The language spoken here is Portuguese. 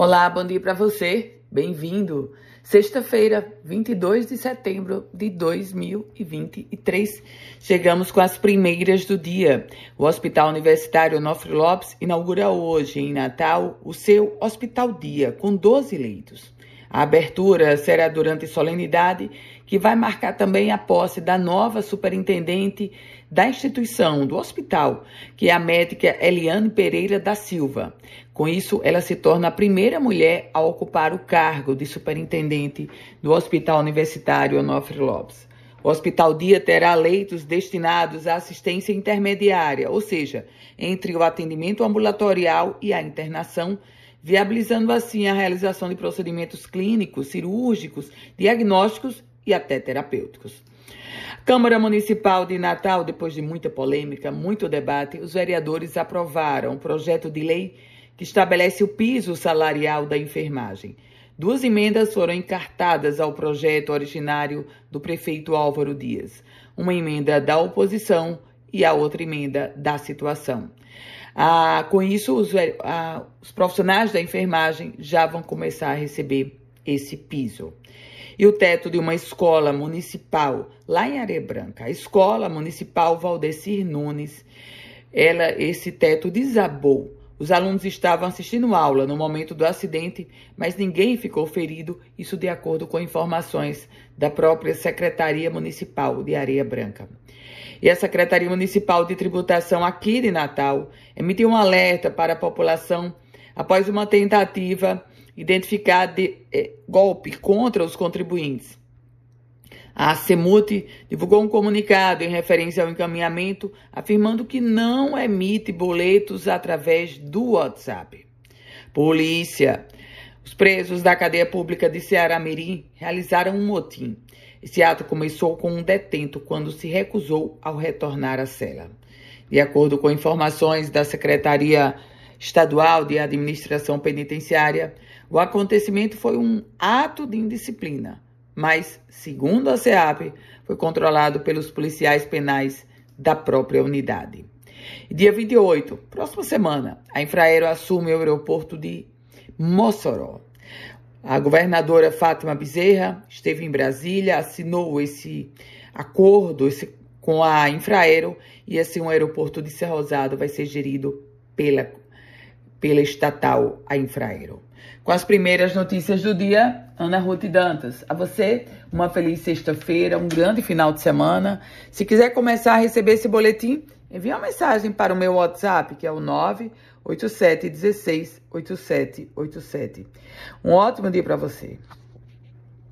Olá, bom dia para você. Bem-vindo. Sexta-feira, 22 de setembro de 2023. Chegamos com as primeiras do dia. O Hospital Universitário Nofre Lopes inaugura hoje, em Natal, o seu Hospital Dia, com 12 leitos. A abertura será durante solenidade, que vai marcar também a posse da nova superintendente da instituição, do hospital, que é a médica Eliane Pereira da Silva. Com isso, ela se torna a primeira mulher a ocupar o cargo de superintendente do Hospital Universitário Onofre Lopes. O Hospital Dia terá leitos destinados à assistência intermediária, ou seja, entre o atendimento ambulatorial e a internação viabilizando assim a realização de procedimentos clínicos, cirúrgicos, diagnósticos e até terapêuticos. Câmara Municipal de Natal, depois de muita polêmica, muito debate, os vereadores aprovaram um projeto de lei que estabelece o piso salarial da enfermagem. Duas emendas foram encartadas ao projeto originário do prefeito Álvaro Dias. Uma emenda da oposição e a outra emenda da situação. Ah, com isso, os, ah, os profissionais da enfermagem já vão começar a receber esse piso. E o teto de uma escola municipal lá em Areia Branca, a Escola Municipal Valdecir Nunes, ela, esse teto desabou. Os alunos estavam assistindo aula no momento do acidente, mas ninguém ficou ferido, isso de acordo com informações da própria Secretaria Municipal de Areia Branca. E a Secretaria Municipal de Tributação aqui de Natal emitiu um alerta para a população após uma tentativa identificar de eh, golpe contra os contribuintes. A CEMUT divulgou um comunicado em referência ao encaminhamento, afirmando que não emite boletos através do WhatsApp. Polícia. Os presos da cadeia pública de Ceará Mirim realizaram um motim. Esse ato começou com um detento quando se recusou ao retornar à cela. De acordo com informações da Secretaria Estadual de Administração Penitenciária, o acontecimento foi um ato de indisciplina, mas, segundo a SEAP, foi controlado pelos policiais penais da própria unidade. Dia 28, próxima semana, a Infraero assume o aeroporto de Mossoró. A governadora Fátima Bezerra esteve em Brasília, assinou esse acordo esse, com a Infraero e assim o aeroporto de Serra Rosado vai ser gerido pela, pela estatal, a Infraero. Com as primeiras notícias do dia, Ana Ruth Dantas. A você, uma feliz sexta-feira, um grande final de semana. Se quiser começar a receber esse boletim, envie uma mensagem para o meu WhatsApp, que é o 987168787. Um ótimo dia para você.